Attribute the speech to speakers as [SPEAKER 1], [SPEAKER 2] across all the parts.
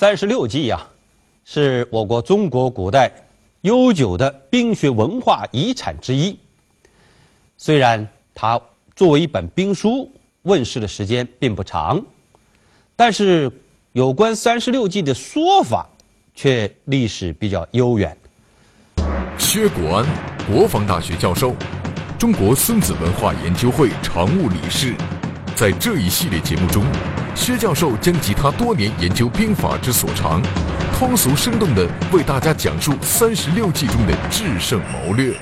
[SPEAKER 1] 三十六计呀，是我国中国古代悠久的兵学文化遗产之一。虽然它作为一本兵书问世的时间并不长，但是有关三十六计的说法却历史比较悠远。
[SPEAKER 2] 薛国安，国防大学教授，中国孙子文化研究会常务理事，在这一系列节目中。薛教授将集他多年研究兵法之所长，通俗生动地为大家讲述三十六计中的制胜谋略。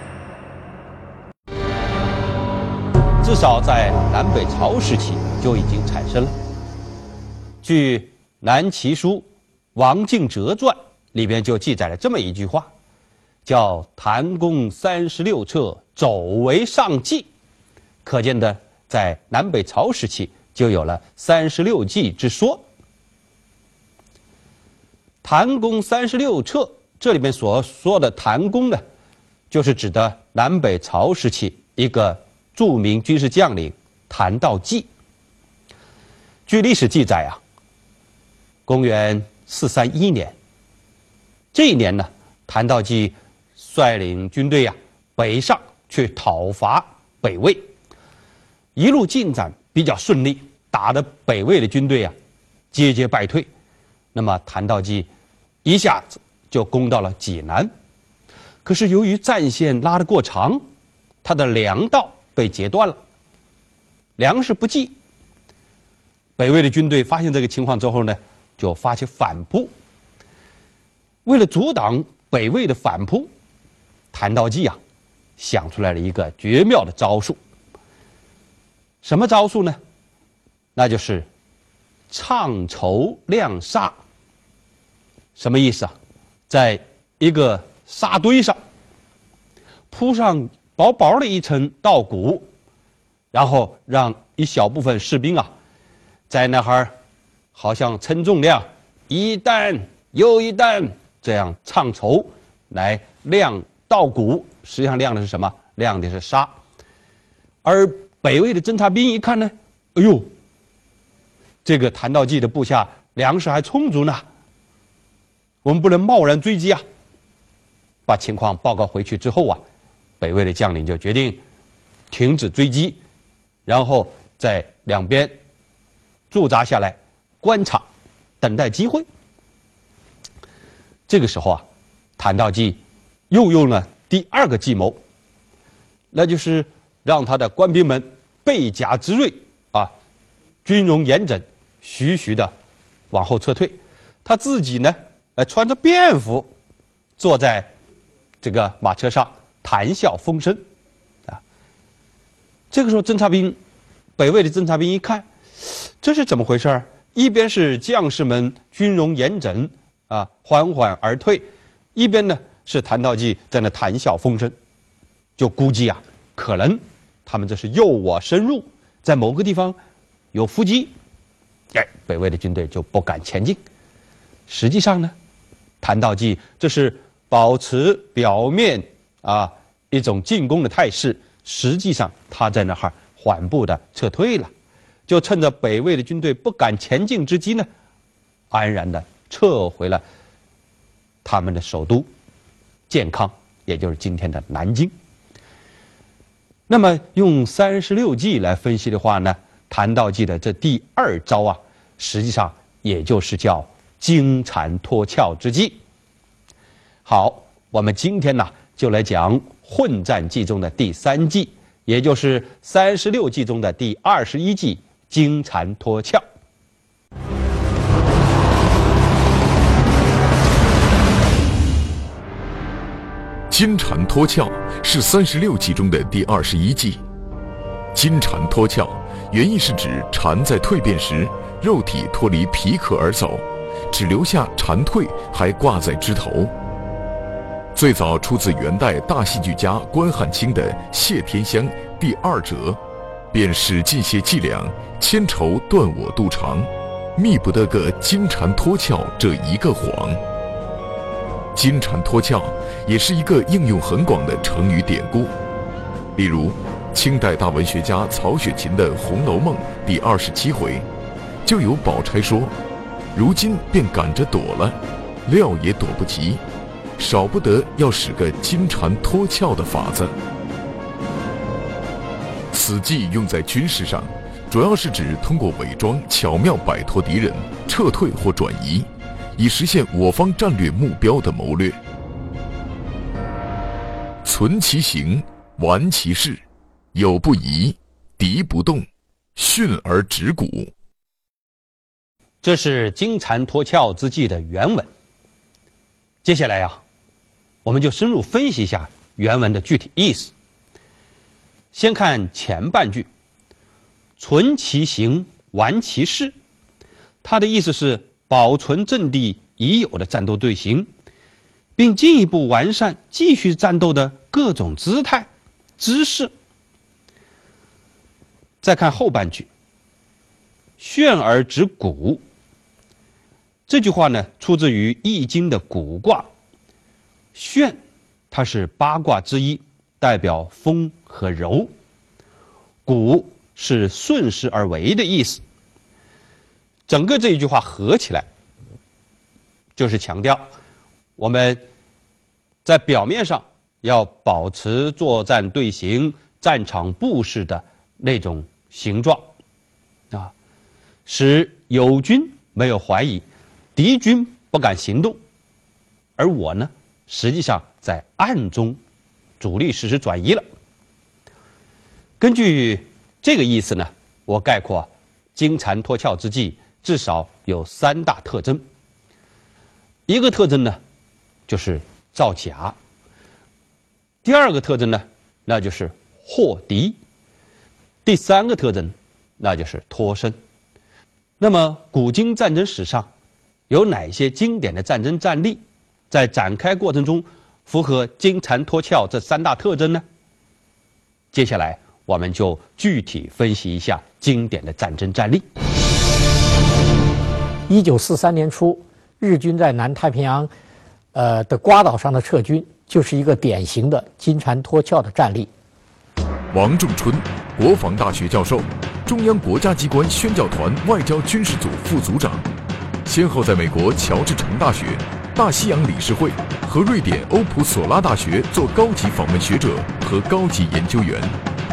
[SPEAKER 1] 至少在南北朝时期就已经产生了。据《南齐书·王敬哲传》里边就记载了这么一句话，叫“谭公三十六策，走为上计”，可见的在南北朝时期。就有了三十六计之说。谭公三十六策，这里面所说的谭公呢，就是指的南北朝时期一个著名军事将领谭道济。据历史记载啊，公元四三一年，这一年呢，谭道济率领军队啊北上去讨伐北魏，一路进展比较顺利。打的北魏的军队啊，节节败退。那么谭道济一下子就攻到了济南，可是由于战线拉得过长，他的粮道被截断了，粮食不济。北魏的军队发现这个情况之后呢，就发起反扑。为了阻挡北魏的反扑，谭道济啊，想出来了一个绝妙的招数。什么招数呢？那就是唱绸晾沙，什么意思啊？在一个沙堆上铺上薄薄的一层稻谷，然后让一小部分士兵啊，在那儿好像称重量，一担又一担这样唱绸来晾稻谷，实际上晾的是什么？晾的是沙。而北魏的侦察兵一看呢，哎呦！这个谭道济的部下粮食还充足呢，我们不能贸然追击啊！把情况报告回去之后啊，北魏的将领就决定停止追击，然后在两边驻扎下来观察，等待机会。这个时候啊，谭道济又用了第二个计谋，那就是让他的官兵们背甲之锐啊，军容严整。徐徐的往后撤退，他自己呢，呃，穿着便服，坐在这个马车上谈笑风生，啊。这个时候，侦察兵，北魏的侦察兵一看，这是怎么回事儿？一边是将士们军容严整，啊，缓缓而退；一边呢是谭道济在那谈笑风生，就估计啊，可能他们这是诱我深入，在某个地方有伏击。哎，北魏的军队就不敢前进。实际上呢，谭道济这是保持表面啊一种进攻的态势，实际上他在那儿缓步的撤退了，就趁着北魏的军队不敢前进之机呢，安然的撤回了他们的首都建康，也就是今天的南京。那么用三十六计来分析的话呢？谭道济的这第二招啊，实际上也就是叫金蝉脱壳之计，好，我们今天呢就来讲混战记中的第三计，也就是三十六计中的第二十一计——金蝉脱壳。
[SPEAKER 2] 金蝉脱壳是三十六计中的第二十一计。金蝉脱壳原意是指蝉在蜕变时，肉体脱离皮壳而走，只留下蝉蜕还挂在枝头。最早出自元代大戏剧家关汉卿的《谢天香》第二折，便使尽些伎俩，千愁断我肚肠，觅不得个金蝉脱壳这一个谎。金蝉脱壳也是一个应用很广的成语典故，例如清代大文学家曹雪芹的《红楼梦》第二十七回，就有宝钗说：“如今便赶着躲了，料也躲不及。”少不得要使个金蝉脱壳的法子。此计用在军事上，主要是指通过伪装巧妙摆脱敌人、撤退或转移，以实现我方战略目标的谋略。存其形，玩其势，有不疑，敌不动，训而止鼓。
[SPEAKER 1] 这是金蝉脱壳之计的原文。接下来呀。我们就深入分析一下原文的具体意思。先看前半句，“存其形，完其事”，它的意思是保存阵地已有的战斗队形，并进一步完善继续战斗的各种姿态、姿势。再看后半句，“炫而止蛊”，这句话呢，出自于《易经》的蛊卦。巽，它是八卦之一，代表风和柔。蛊是顺势而为的意思。整个这一句话合起来，就是强调我们在表面上要保持作战队形、战场布势的那种形状，啊，使友军没有怀疑，敌军不敢行动，而我呢？实际上，在暗中，主力实施转移了。根据这个意思呢，我概括金蝉脱壳之计至少有三大特征。一个特征呢，就是造假；第二个特征呢，那就是获敌；第三个特征，那就是脱身。那么，古今战争史上有哪些经典的战争战例？在展开过程中，符合金蝉脱壳这三大特征呢？接下来我们就具体分析一下经典的战争战例。
[SPEAKER 3] 一九四三年初，日军在南太平洋，呃的瓜岛上的撤军，就是一个典型的金蝉脱壳的战例。
[SPEAKER 2] 王仲春，国防大学教授，中央国家机关宣教团外交军事组副组长，先后在美国乔治城大学。大西洋理事会和瑞典欧普索拉大学做高级访问学者和高级研究员。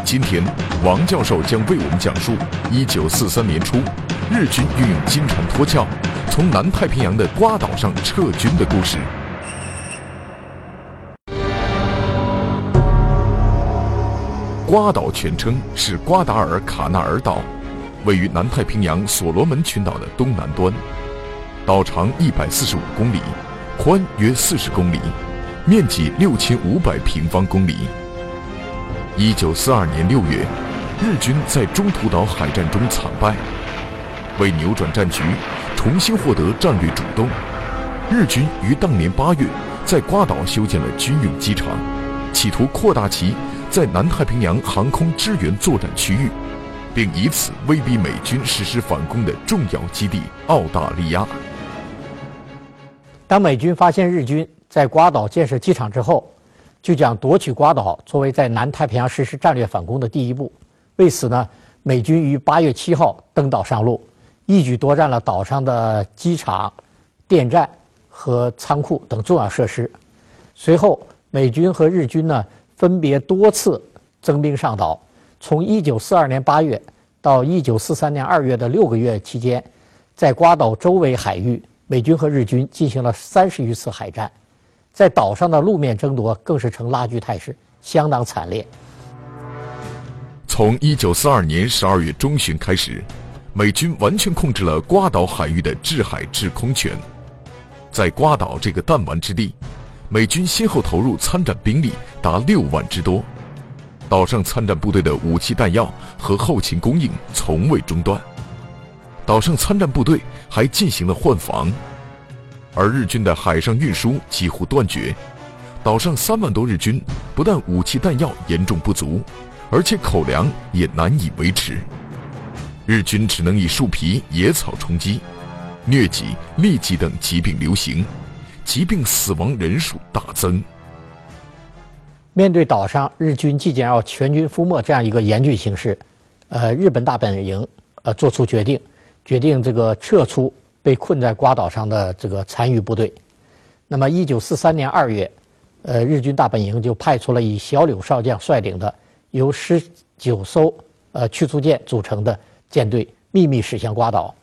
[SPEAKER 2] 今天，王教授将为我们讲述1943年初日军运用金蝉脱壳，从南太平洋的瓜岛上撤军的故事。瓜岛全称是瓜达尔卡纳尔岛，位于南太平洋所罗门群岛的东南端，岛长145公里。宽约四十公里，面积六千五百平方公里。一九四二年六月，日军在中途岛海战中惨败，为扭转战局，重新获得战略主动，日军于当年八月在瓜岛修建了军用机场，企图扩大其在南太平洋航空支援作战区域，并以此威逼美军实施反攻的重要基地澳大利亚。
[SPEAKER 3] 当美军发现日军在瓜岛建设机场之后，就将夺取瓜岛作为在南太平洋实施战略反攻的第一步。为此呢，美军于八月七号登岛上路，一举夺占了岛上的机场、电站和仓库等重要设施。随后，美军和日军呢分别多次增兵上岛。从一九四二年八月到一九四三年二月的六个月期间，在瓜岛周围海域。美军和日军进行了三十余次海战，在岛上的路面争夺更是呈拉锯态势，相当惨烈。
[SPEAKER 2] 从一九四二年十二月中旬开始，美军完全控制了瓜岛海域的制海制空权。在瓜岛这个弹丸之地，美军先后投入参战兵力达六万之多，岛上参战部队的武器弹药和后勤供应从未中断。岛上参战部队还进行了换防，而日军的海上运输几乎断绝。岛上三万多日军不但武器弹药严重不足。而且口粮也难以维持，日军只能以树皮、野草充饥，疟疾、痢疾等疾病流行，疾病死亡人数大增。
[SPEAKER 3] 面对岛上日军即将要全军覆没这样一个严峻形势，呃，日本大本营呃做出决定，决定这个撤出被困在瓜岛上的这个残余部队。那么，一九四三年二月，呃，日军大本营就派出了以小柳少将率领的。由十九艘呃驱逐舰组成的舰队秘密驶向瓜岛。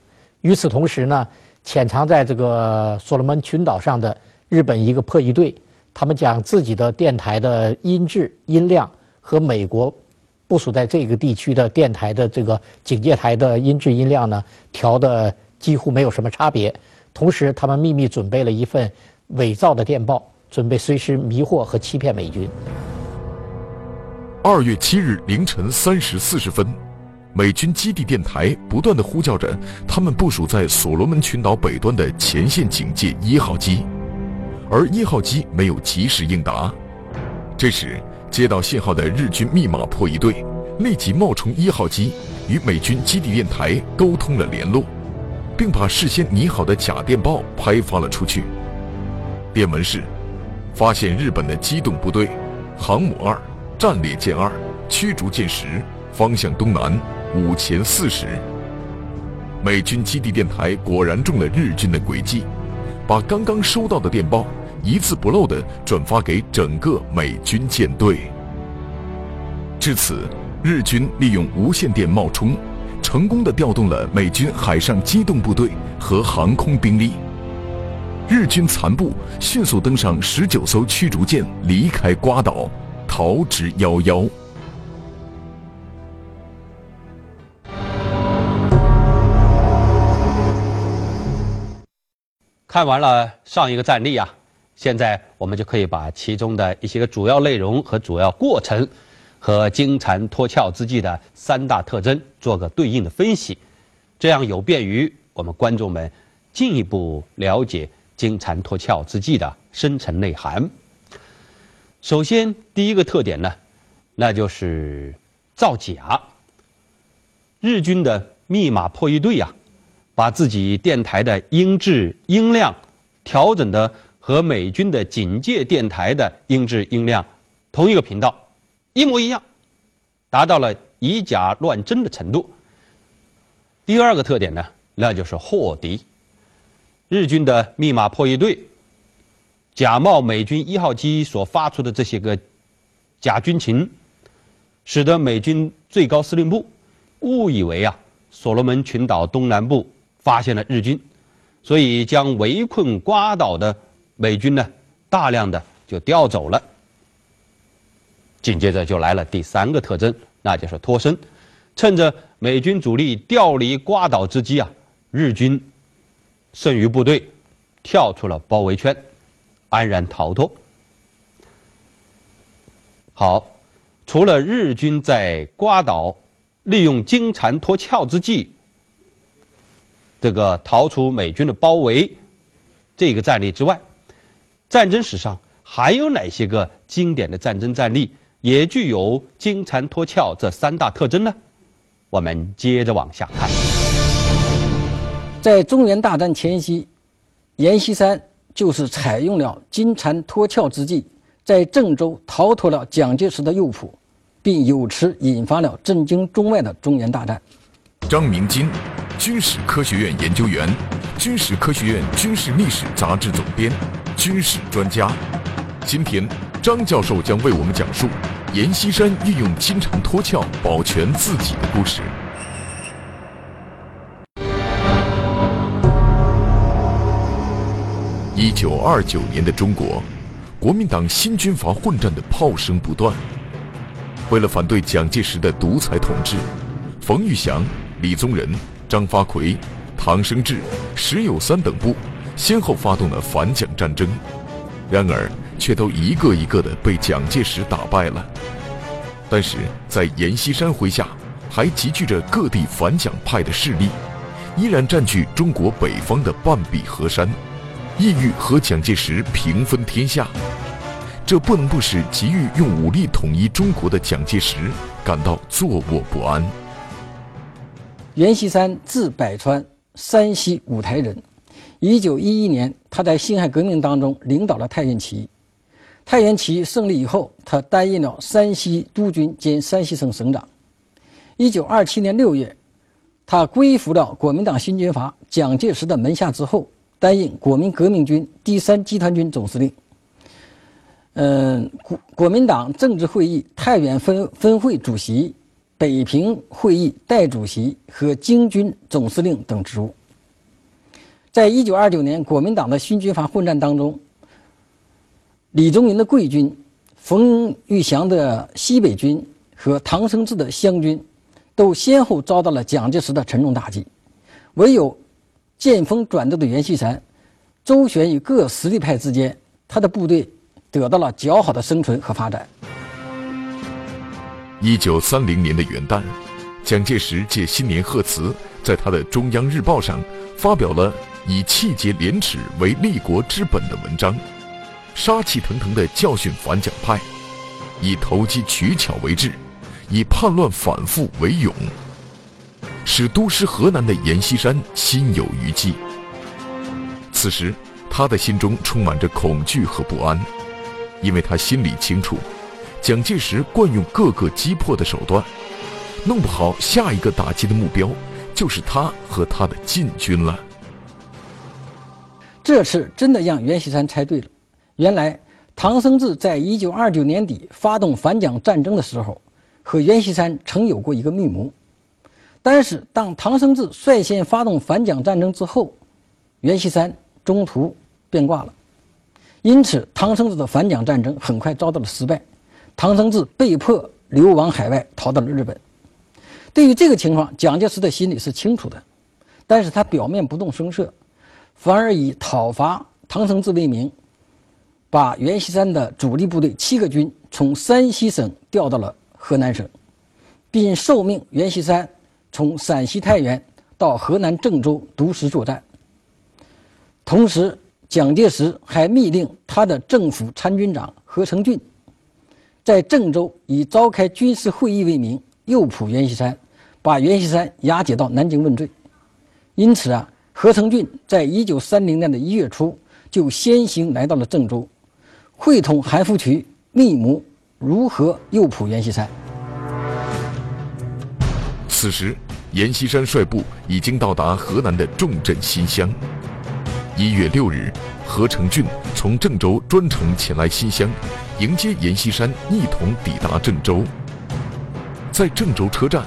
[SPEAKER 3] 与此同时呢，潜藏在这个所罗门群岛上的日本一个破译队，他们将自己的电台的音质音量和美国部署在这个地区的电台的这个警戒台的音质音量呢调的几乎没有什么差别。同时，他们秘密准备了一份伪造的电报，准备随时迷惑和欺骗美军。
[SPEAKER 2] 二月七日凌晨三时四十分，美军基地电台不断的呼叫着他们部署在所罗门群岛北端的前线警戒一号机，而一号机没有及时应答。这时，接到信号的日军密码破译队立即冒充一号机，与美军基地电台沟通了联络，并把事先拟好的假电报拍发了出去。电文是：发现日本的机动部队，航母二。战列舰二，驱逐舰十，方向东南，五前四十。美军基地电台果然中了日军的诡计，把刚刚收到的电报一字不漏地转发给整个美军舰队。至此，日军利用无线电冒充，成功地调动了美军海上机动部队和航空兵力。日军残部迅速登上十九艘驱逐舰，离开瓜岛。逃之夭夭。
[SPEAKER 1] 看完了上一个战例啊，现在我们就可以把其中的一些个主要内容和主要过程，和金蝉脱壳之际的三大特征做个对应的分析，这样有便于我们观众们进一步了解金蝉脱壳之际的深层内涵。首先，第一个特点呢，那就是造假。日军的密码破译队呀，把自己电台的音质音量调整的和美军的警戒电台的音质音量同一个频道，一模一样，达到了以假乱真的程度。第二个特点呢，那就是货敌。日军的密码破译队。假冒美军一号机所发出的这些个假军情，使得美军最高司令部误以为啊，所罗门群岛东南部发现了日军，所以将围困瓜岛的美军呢，大量的就调走了。紧接着就来了第三个特征，那就是脱身。趁着美军主力调离瓜岛之机啊，日军剩余部队跳出了包围圈。安然逃脱。好，除了日军在瓜岛利用金蝉脱壳之计，这个逃出美军的包围这个战例之外，战争史上还有哪些个经典的战争战例也具有金蝉脱壳这三大特征呢？我们接着往下看。
[SPEAKER 4] 在中原大战前夕，阎锡山。就是采用了金蝉脱壳之计，在郑州逃脱了蒋介石的诱捕，并由此引发了震惊中外的中原大战。
[SPEAKER 2] 张明金，军事科学院研究员，军事科学院军事历史杂志总编，军事专家。今天，张教授将为我们讲述阎锡山运用金蝉脱壳保全自己的故事。一九二九年的中国，国民党新军阀混战的炮声不断。为了反对蒋介石的独裁统治，冯玉祥、李宗仁、张发奎、唐生智、石友三等部先后发动了反蒋战争，然而却都一个一个的被蒋介石打败了。但是在阎锡山麾下，还集聚着各地反蒋派的势力，依然占据中国北方的半壁河山，意欲和蒋介石平分天下。这不能不使急于用武力统一中国的蒋介石感到坐卧不安。
[SPEAKER 4] 阎锡山字百川，山西五台人。一九一一年，他在辛亥革命当中领导了太原起义。太原起义胜利以后，他担任了山西督军兼山西省省长。一九二七年六月，他归附了国民党新军阀蒋介石的门下之后，担任国民革命军第三集团军总司令。嗯，国国民党政治会议太原分分会主席、北平会议代主席和京军总司令等职务。在一九二九年国民党的新军阀混战当中，李宗仁的桂军、冯玉祥的西北军和唐生智的湘军，都先后遭到了蒋介石的沉重打击。唯有见风转舵的阎锡山，周旋于各实力派之间，他的部队。得到了较好的生存和发展。
[SPEAKER 2] 一九三零年的元旦，蒋介石借新年贺词，在他的《中央日报》上发表了以气节廉耻为立国之本的文章，杀气腾腾地教训反蒋派，以投机取巧为志，以叛乱反复为勇，使都师河南的阎锡山心有余悸。此时，他的心中充满着恐惧和不安。因为他心里清楚，蒋介石惯用各个击破的手段，弄不好下一个打击的目标就是他和他的禁军了。
[SPEAKER 4] 这次真的让阎锡山猜对了。原来唐生智在一九二九年底发动反蒋战争的时候，和阎锡山曾有过一个密谋。但是当唐生智率先发动反蒋战争之后，阎锡山中途变卦了。因此，唐生智的反蒋战争很快遭到了失败，唐生智被迫流亡海外，逃到了日本。对于这个情况，蒋介石的心里是清楚的，但是他表面不动声色，反而以讨伐唐生智为名，把阎锡山的主力部队七个军从山西省调到了河南省，并受命阎锡山从陕西太原到河南郑州独实作战，同时。蒋介石还密令他的政府参军长何成俊，在郑州以召开军事会议为名诱捕阎锡山，把阎锡山押解到南京问罪。因此啊，何成俊在一九三零年的一月初就先行来到了郑州，会同韩复渠密谋如何诱捕阎锡山。
[SPEAKER 2] 此时，阎锡山率部已经到达河南的重镇新乡。一月六日，何成俊从郑州专程前来新乡，迎接阎锡山一同抵达郑州。在郑州车站，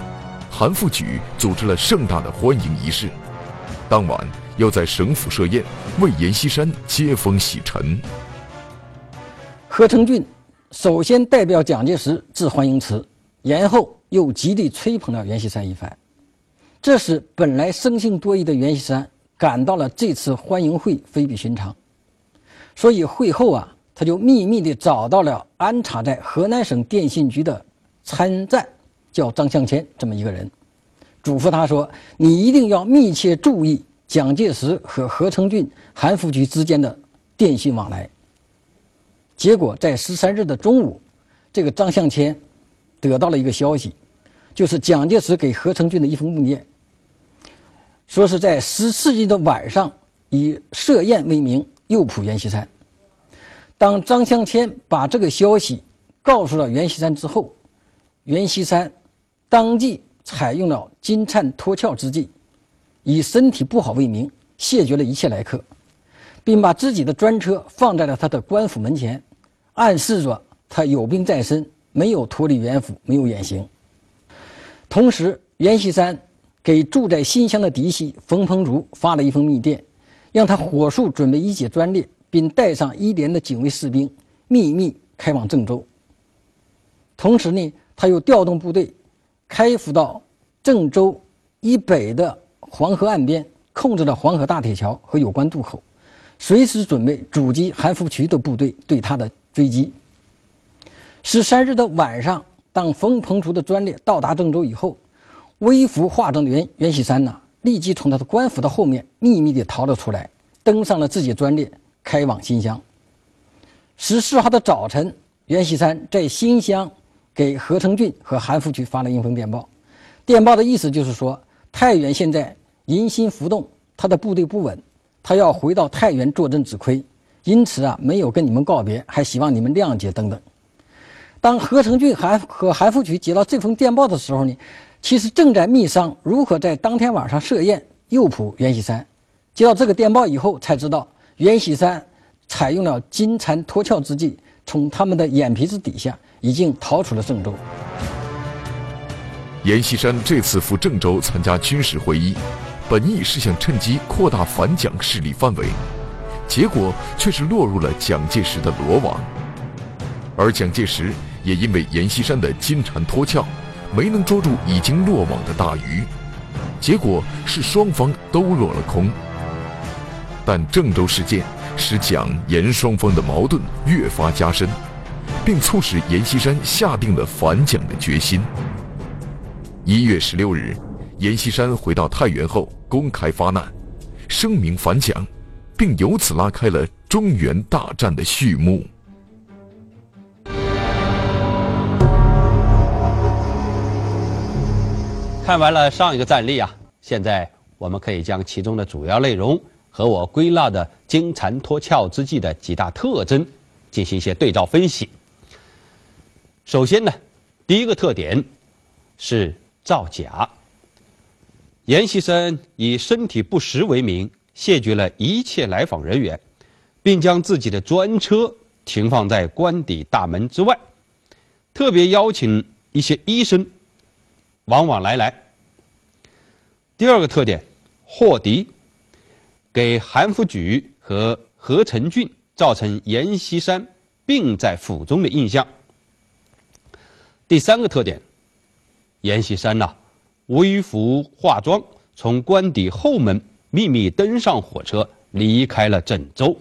[SPEAKER 2] 韩复榘组织了盛大的欢迎仪式，当晚又在省府设宴，为阎锡山接风洗尘。
[SPEAKER 4] 何成俊首先代表蒋介石致欢迎词，然后又极力吹捧了阎锡山一番，这使本来生性多疑的阎锡山。感到了这次欢迎会非比寻常，所以会后啊，他就秘密地找到了安插在河南省电信局的参赞，叫张向谦这么一个人，嘱咐他说：“你一定要密切注意蒋介石和何成俊、韩复榘之间的电信往来。”结果在十三日的中午，这个张向谦得到了一个消息，就是蒋介石给何成俊的一封密电。说是在十四日的晚上，以设宴为名诱捕阎锡山。当张向谦把这个消息告诉了阎锡山之后，阎锡山当即采用了金蝉脱壳之计，以身体不好为名谢绝了一切来客，并把自己的专车放在了他的官府门前，暗示着他有病在身，没有脱离原府，没有远行。同时，阎锡山。给住在新乡的嫡系冯鹏竹发了一封密电，让他火速准备一节专列，并带上一连的警卫士兵，秘密开往郑州。同时呢，他又调动部队，开赴到郑州以北的黄河岸边，控制了黄河大铁桥和有关渡口，随时准备阻击韩复渠的部队对他的追击。十三日的晚上，当冯鹏初的专列到达郑州以后，微服化妆的袁袁锡山呢，立即从他的官府的后面秘密地逃了出来，登上了自己专列，开往新乡。十四号的早晨，袁锡山在新乡。给何成俊和韩复榘发了一封电报，电报的意思就是说，太原现在人心浮动，他的部队不稳，他要回到太原坐镇指挥，因此啊，没有跟你们告别，还希望你们谅解等等。当何成俊韩和韩复榘接到这封电报的时候呢，其实正在密商如何在当天晚上设宴诱捕袁锡山。接到这个电报以后，才知道袁锡山采用了金蝉脱壳之计，从他们的眼皮子底下。已经逃出了郑州。
[SPEAKER 2] 阎锡山这次赴郑州参加军事会议，本意是想趁机扩大反蒋势力范围，结果却是落入了蒋介石的罗网。而蒋介石也因为阎锡山的金蝉脱壳，没能捉住已经落网的大鱼，结果是双方都落了空。但郑州事件使蒋阎双方的矛盾越发加深。并促使阎锡山下定了反蒋的决心。一月十六日，阎锡山回到太原后，公开发难，声明反蒋，并由此拉开了中原大战的序幕。
[SPEAKER 1] 看完了上一个战例啊，现在我们可以将其中的主要内容和我归纳的金蝉脱壳之计的几大特征进行一些对照分析。首先呢，第一个特点是造假。阎锡山以身体不实为名，谢绝了一切来访人员，并将自己的专车停放在官邸大门之外，特别邀请一些医生往往来来。第二个特点，霍敌，给韩复榘和何成俊造成阎锡山病在府中的印象。第三个特点，阎锡山呐，微服化妆，从官邸后门秘密登上火车，离开了郑州。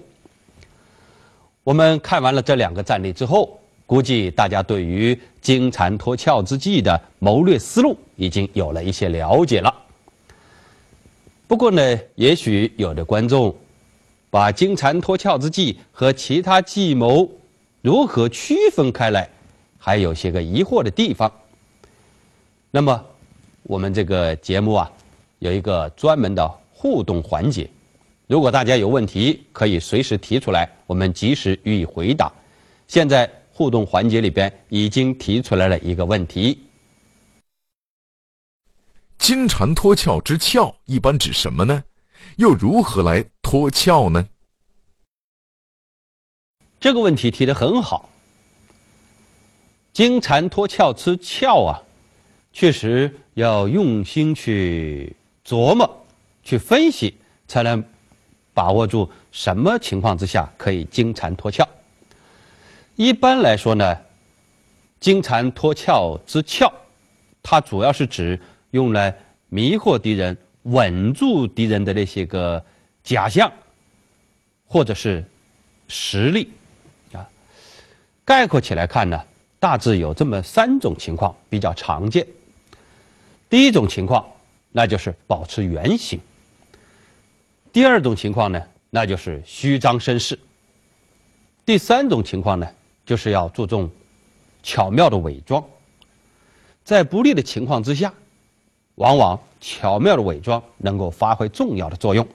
[SPEAKER 1] 我们看完了这两个战例之后，估计大家对于金蝉脱壳之计的谋略思路已经有了一些了解了。不过呢，也许有的观众把金蝉脱壳之计和其他计谋如何区分开来？还有些个疑惑的地方。那么，我们这个节目啊，有一个专门的互动环节。如果大家有问题，可以随时提出来，我们及时予以回答。现在互动环节里边已经提出来了一个问题：
[SPEAKER 2] 金蝉脱壳之壳一般指什么呢？又如何来脱壳呢？
[SPEAKER 1] 这个问题提的很好。金蝉脱壳之壳啊，确实要用心去琢磨、去分析，才能把握住什么情况之下可以金蝉脱壳。一般来说呢，金蝉脱壳之壳，它主要是指用来迷惑敌人、稳住敌人的那些个假象，或者是实力啊。概括起来看呢。大致有这么三种情况比较常见。第一种情况，那就是保持原形；第二种情况呢，那就是虚张声势；第三种情况呢，就是要注重巧妙的伪装。在不利的情况之下，往往巧妙的伪装能够发挥重要的作用。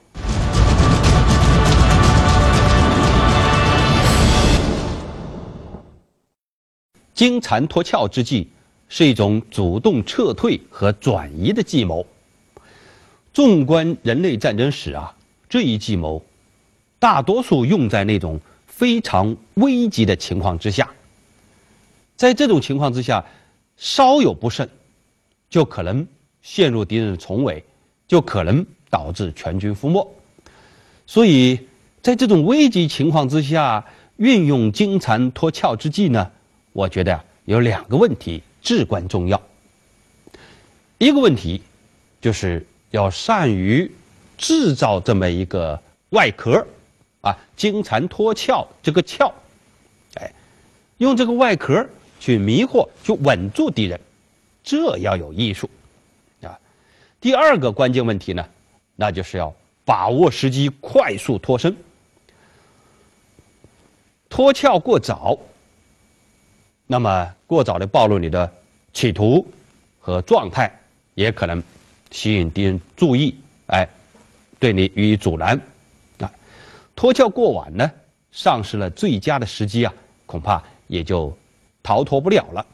[SPEAKER 1] 金蝉脱壳之计是一种主动撤退和转移的计谋。纵观人类战争史啊，这一计谋大多数用在那种非常危急的情况之下。在这种情况之下，稍有不慎，就可能陷入敌人的重围，就可能导致全军覆没。所以在这种危急情况之下，运用金蝉脱壳之计呢，我觉得有两个问题至关重要。一个问题就是要善于制造这么一个外壳，啊，金蝉脱壳这个壳，哎，用这个外壳去迷惑、去稳住敌人，这要有艺术，第二个关键问题呢，那就是要把握时机，快速脱身。脱壳过早，那么过早的暴露你的企图和状态，也可能吸引敌人注意，哎，对你予以阻拦。啊，脱壳过晚呢，丧失了最佳的时机啊，恐怕也就逃脱不了了。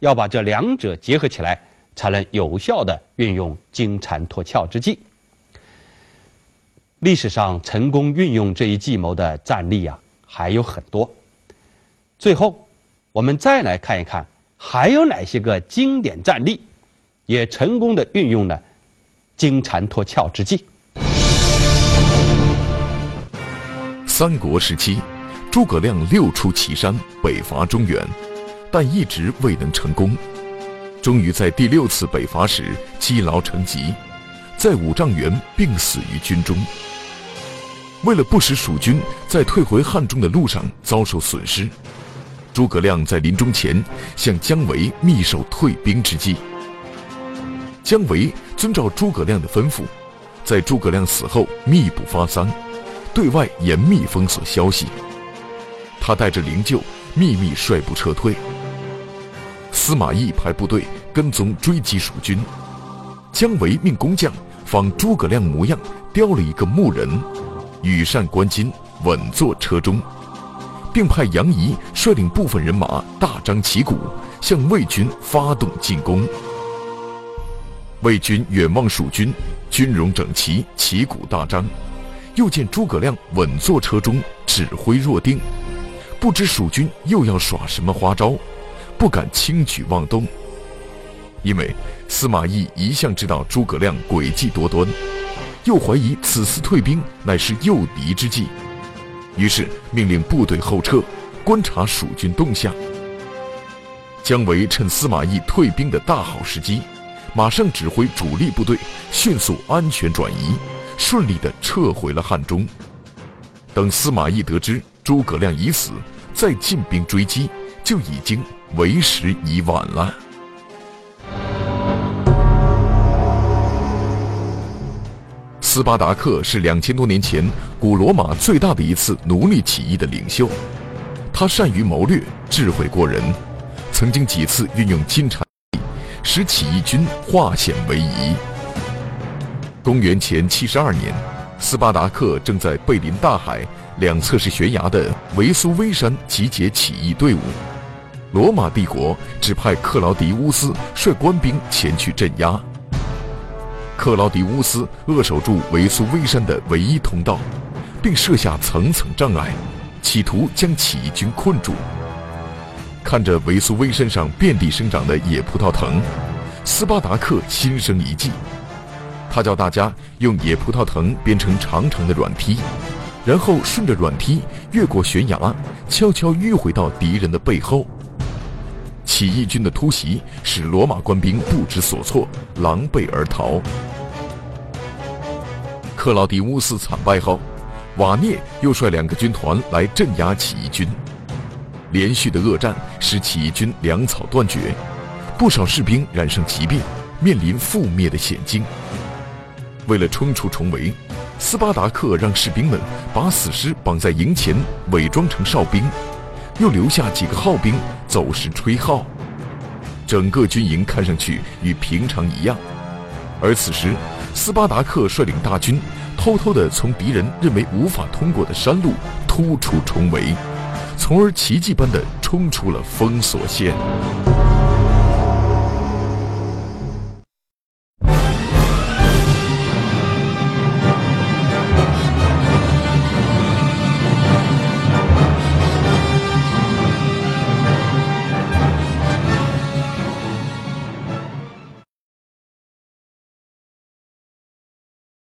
[SPEAKER 1] 要把这两者结合起来，才能有效的运用金蝉脱壳之计。历史上成功运用这一计谋的战例啊。还有很多。最后，我们再来看一看，还有哪些个经典战例，也成功的运用了金蝉脱壳之计。
[SPEAKER 2] 三国时期，诸葛亮六出祁山，北伐中原，但一直未能成功。终于在第六次北伐时积劳成疾，在五丈原病死于军中。为了不使蜀军在退回汉中的路上遭受损失，诸葛亮在临终前向姜维密授退兵之计。姜维遵照诸葛亮的吩咐，在诸葛亮死后密不发丧，对外严密封锁消息。他带着灵柩秘密率部撤退。司马懿派部队跟踪追击蜀军，姜维命工匠仿诸葛亮模样雕了一个木人。羽扇纶巾，稳坐车中，并派杨仪率领部分人马大张旗鼓向魏军发动进攻。魏军远望蜀军军容整齐，旗鼓大张，又见诸葛亮稳坐车中，指挥若定，不知蜀军又要耍什么花招，不敢轻举妄动。因为司马懿一向知道诸葛亮诡计多端。又怀疑此次退兵乃是诱敌之计，于是命令部队后撤，观察蜀军动向。姜维趁司马懿退兵的大好时机，马上指挥主力部队迅速安全转移，顺利地撤回了汉中。等司马懿得知诸葛亮已死，再进兵追击，就已经为时已晚了。斯巴达克是两千多年前古罗马最大的一次奴隶起义的领袖，他善于谋略，智慧过人，曾经几次运用金蝉，使起义军化险为夷。公元前七十二年，斯巴达克正在背临大海、两侧是悬崖的维苏威山集结起义队伍，罗马帝国指派克劳迪乌斯率官兵前去镇压。克劳迪乌斯扼守住维苏威山的唯一通道，并设下层层障碍，企图将起义军困住。看着维苏威山上遍地生长的野葡萄藤，斯巴达克心生一计，他叫大家用野葡萄藤编成长长的软梯，然后顺着软梯越过悬崖，悄悄迂回到敌人的背后。起义军的突袭使罗马官兵不知所措，狼狈而逃。克劳迪乌斯惨败后，瓦涅又率两个军团来镇压起义军。连续的恶战使起义军粮草断绝，不少士兵染上疾病，面临覆灭的险境。为了冲出重围，斯巴达克让士兵们把死尸绑在营前，伪装成哨兵，又留下几个号兵走时吹号。整个军营看上去与平常一样，而此时。斯巴达克率领大军，偷偷地从敌人认为无法通过的山路突出重围，从而奇迹般地冲出了封锁线。